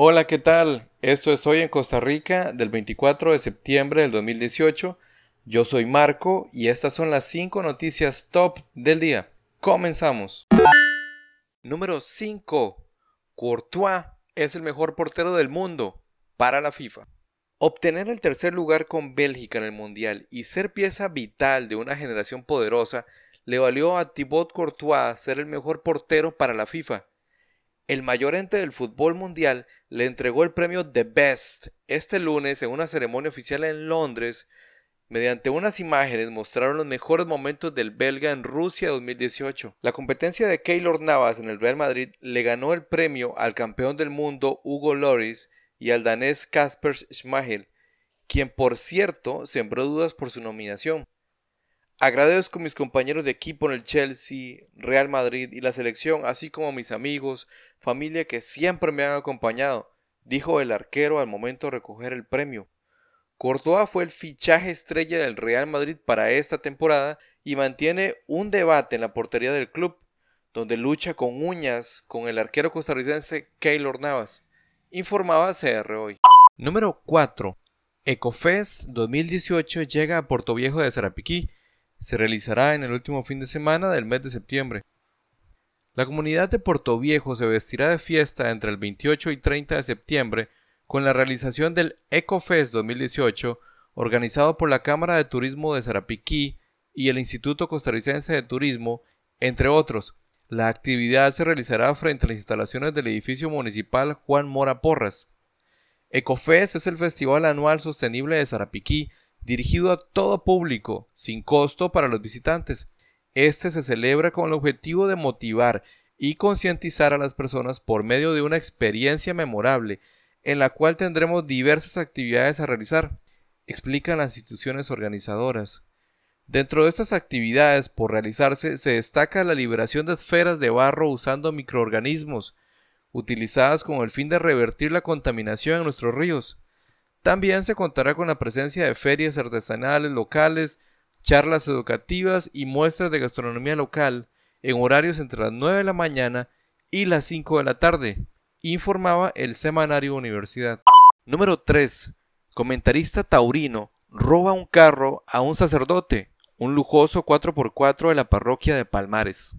Hola, ¿qué tal? Esto es Hoy en Costa Rica del 24 de septiembre del 2018. Yo soy Marco y estas son las 5 noticias top del día. Comenzamos. Número 5. Courtois es el mejor portero del mundo para la FIFA. Obtener el tercer lugar con Bélgica en el Mundial y ser pieza vital de una generación poderosa le valió a Thibaut Courtois ser el mejor portero para la FIFA. El mayor ente del fútbol mundial le entregó el premio The Best este lunes en una ceremonia oficial en Londres. Mediante unas imágenes mostraron los mejores momentos del belga en Rusia 2018. La competencia de Keylor Navas en el Real Madrid le ganó el premio al campeón del mundo Hugo Loris y al danés Kasper Schmeichel, quien por cierto sembró dudas por su nominación. Agradezco a mis compañeros de equipo en el Chelsea, Real Madrid y la selección, así como a mis amigos, familia que siempre me han acompañado, dijo el arquero al momento de recoger el premio. Courtois fue el fichaje estrella del Real Madrid para esta temporada y mantiene un debate en la portería del club, donde lucha con uñas con el arquero costarricense Keylor Navas informaba CR hoy. Número 4. Ecofest 2018 llega a Puerto Viejo de Sarapiquí. Se realizará en el último fin de semana del mes de septiembre. La comunidad de Puerto Viejo se vestirá de fiesta entre el 28 y 30 de septiembre con la realización del Ecofest 2018 organizado por la Cámara de Turismo de Sarapiquí y el Instituto Costarricense de Turismo, entre otros, la actividad se realizará frente a las instalaciones del edificio municipal Juan Mora Porras. Ecofest es el festival anual sostenible de Sarapiquí, dirigido a todo público, sin costo para los visitantes. Este se celebra con el objetivo de motivar y concientizar a las personas por medio de una experiencia memorable, en la cual tendremos diversas actividades a realizar, explican las instituciones organizadoras. Dentro de estas actividades por realizarse se destaca la liberación de esferas de barro usando microorganismos, utilizadas con el fin de revertir la contaminación en nuestros ríos. También se contará con la presencia de ferias artesanales locales, charlas educativas y muestras de gastronomía local en horarios entre las 9 de la mañana y las 5 de la tarde, informaba el semanario Universidad. Número 3. Comentarista taurino roba un carro a un sacerdote un lujoso 4x4 de la parroquia de Palmares.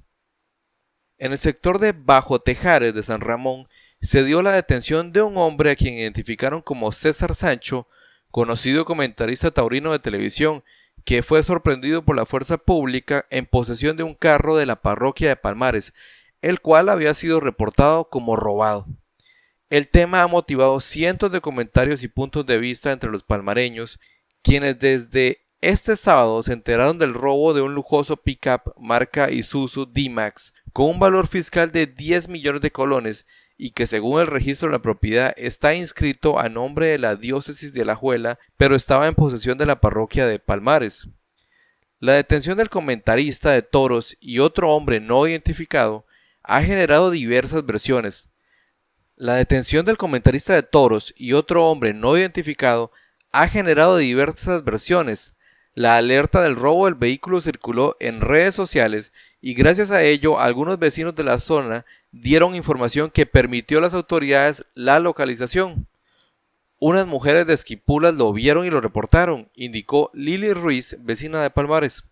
En el sector de Bajo Tejares de San Ramón se dio la detención de un hombre a quien identificaron como César Sancho, conocido comentarista taurino de televisión, que fue sorprendido por la fuerza pública en posesión de un carro de la parroquia de Palmares, el cual había sido reportado como robado. El tema ha motivado cientos de comentarios y puntos de vista entre los palmareños, quienes desde este sábado se enteraron del robo de un lujoso pickup marca Isuzu D-Max con un valor fiscal de 10 millones de colones y que según el registro de la propiedad está inscrito a nombre de la diócesis de Alajuela, pero estaba en posesión de la parroquia de Palmares. La detención del comentarista de toros y otro hombre no identificado ha generado diversas versiones. La detención del comentarista de toros y otro hombre no identificado ha generado diversas versiones, la alerta del robo del vehículo circuló en redes sociales y gracias a ello algunos vecinos de la zona dieron información que permitió a las autoridades la localización. Unas mujeres de Esquipulas lo vieron y lo reportaron, indicó Lili Ruiz, vecina de Palmares.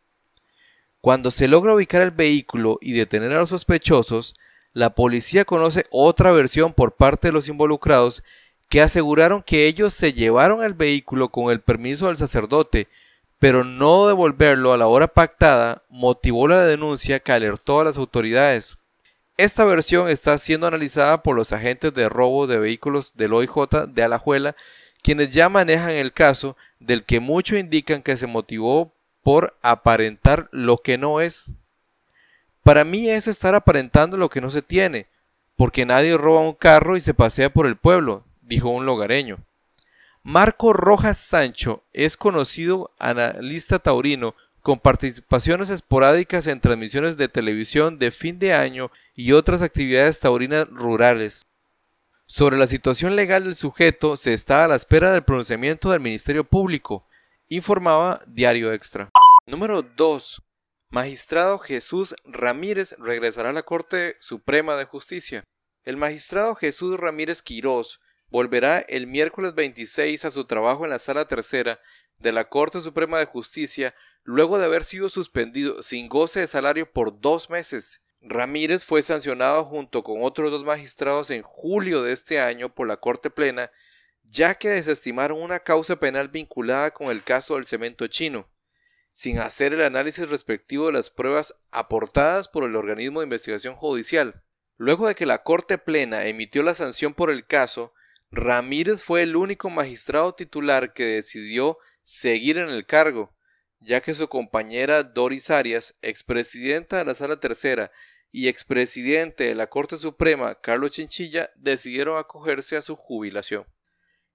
Cuando se logra ubicar el vehículo y detener a los sospechosos, la policía conoce otra versión por parte de los involucrados que aseguraron que ellos se llevaron el vehículo con el permiso del sacerdote pero no devolverlo a la hora pactada motivó la denuncia que alertó a las autoridades. Esta versión está siendo analizada por los agentes de robo de vehículos del OIJ de Alajuela, quienes ya manejan el caso, del que muchos indican que se motivó por aparentar lo que no es. Para mí es estar aparentando lo que no se tiene, porque nadie roba un carro y se pasea por el pueblo, dijo un logareño. Marco Rojas Sancho es conocido analista taurino con participaciones esporádicas en transmisiones de televisión de fin de año y otras actividades taurinas rurales. Sobre la situación legal del sujeto se está a la espera del pronunciamiento del Ministerio Público, informaba Diario Extra. Número 2. Magistrado Jesús Ramírez regresará a la Corte Suprema de Justicia. El magistrado Jesús Ramírez Quirós volverá el miércoles 26 a su trabajo en la Sala Tercera de la Corte Suprema de Justicia luego de haber sido suspendido sin goce de salario por dos meses. Ramírez fue sancionado junto con otros dos magistrados en julio de este año por la Corte Plena, ya que desestimaron una causa penal vinculada con el caso del cemento chino, sin hacer el análisis respectivo de las pruebas aportadas por el organismo de investigación judicial. Luego de que la Corte Plena emitió la sanción por el caso, Ramírez fue el único magistrado titular que decidió seguir en el cargo, ya que su compañera Doris Arias, expresidenta de la Sala Tercera y expresidente de la Corte Suprema, Carlos Chinchilla, decidieron acogerse a su jubilación.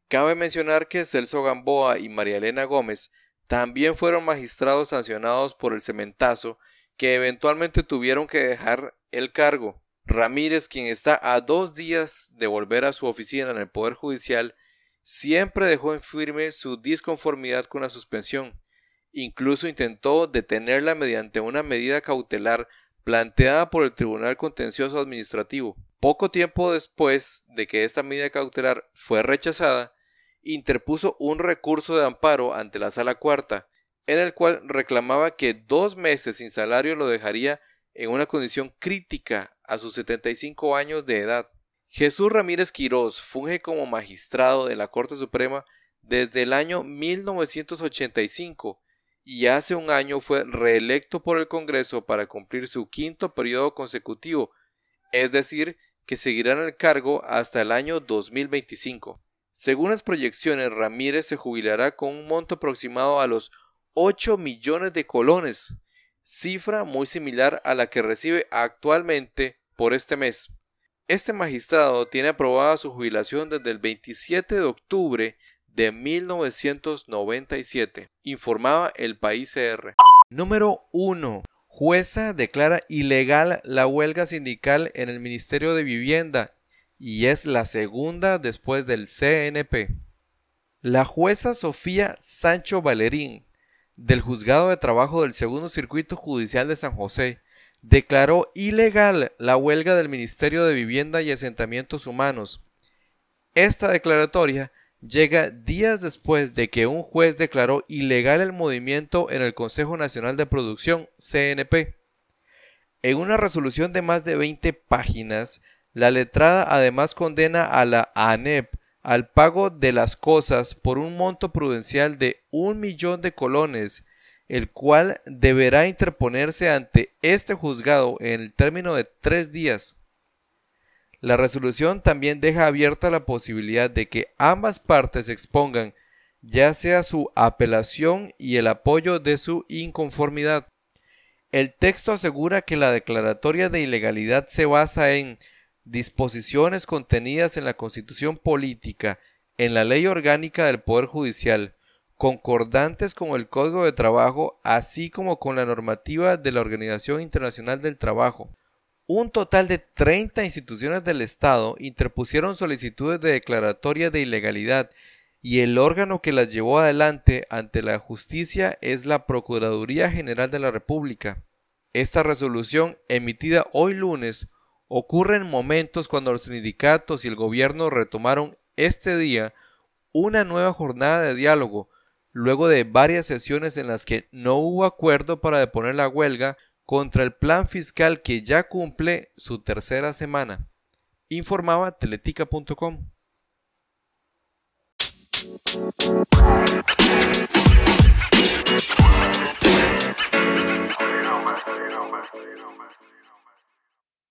Cabe mencionar que Celso Gamboa y María Elena Gómez también fueron magistrados sancionados por el cementazo que eventualmente tuvieron que dejar el cargo. Ramírez, quien está a dos días de volver a su oficina en el Poder Judicial, siempre dejó en firme su disconformidad con la suspensión. Incluso intentó detenerla mediante una medida cautelar planteada por el Tribunal Contencioso Administrativo. Poco tiempo después de que esta medida cautelar fue rechazada, interpuso un recurso de amparo ante la Sala Cuarta, en el cual reclamaba que dos meses sin salario lo dejaría en una condición crítica a sus 75 años de edad. Jesús Ramírez Quirós funge como magistrado de la Corte Suprema desde el año 1985 y hace un año fue reelecto por el Congreso para cumplir su quinto periodo consecutivo, es decir, que seguirá en el cargo hasta el año 2025. Según las proyecciones, Ramírez se jubilará con un monto aproximado a los 8 millones de colones, cifra muy similar a la que recibe actualmente por este mes. Este magistrado tiene aprobada su jubilación desde el 27 de octubre de 1997, informaba el País CR. Número 1. Jueza declara ilegal la huelga sindical en el Ministerio de Vivienda y es la segunda después del CNP. La jueza Sofía Sancho Valerín, del Juzgado de Trabajo del Segundo Circuito Judicial de San José, declaró ilegal la huelga del Ministerio de Vivienda y Asentamientos Humanos. Esta declaratoria llega días después de que un juez declaró ilegal el movimiento en el Consejo Nacional de Producción, CNP. En una resolución de más de 20 páginas, la letrada además condena a la ANEP al pago de las cosas por un monto prudencial de un millón de colones, el cual deberá interponerse ante este juzgado en el término de tres días. La resolución también deja abierta la posibilidad de que ambas partes expongan ya sea su apelación y el apoyo de su inconformidad. El texto asegura que la declaratoria de ilegalidad se basa en disposiciones contenidas en la Constitución Política, en la Ley Orgánica del Poder Judicial, concordantes con el Código de Trabajo, así como con la normativa de la Organización Internacional del Trabajo. Un total de 30 instituciones del Estado interpusieron solicitudes de declaratoria de ilegalidad y el órgano que las llevó adelante ante la justicia es la Procuraduría General de la República. Esta resolución, emitida hoy lunes, ocurre en momentos cuando los sindicatos y el gobierno retomaron este día una nueva jornada de diálogo, luego de varias sesiones en las que no hubo acuerdo para deponer la huelga contra el plan fiscal que ya cumple su tercera semana, informaba teletica.com.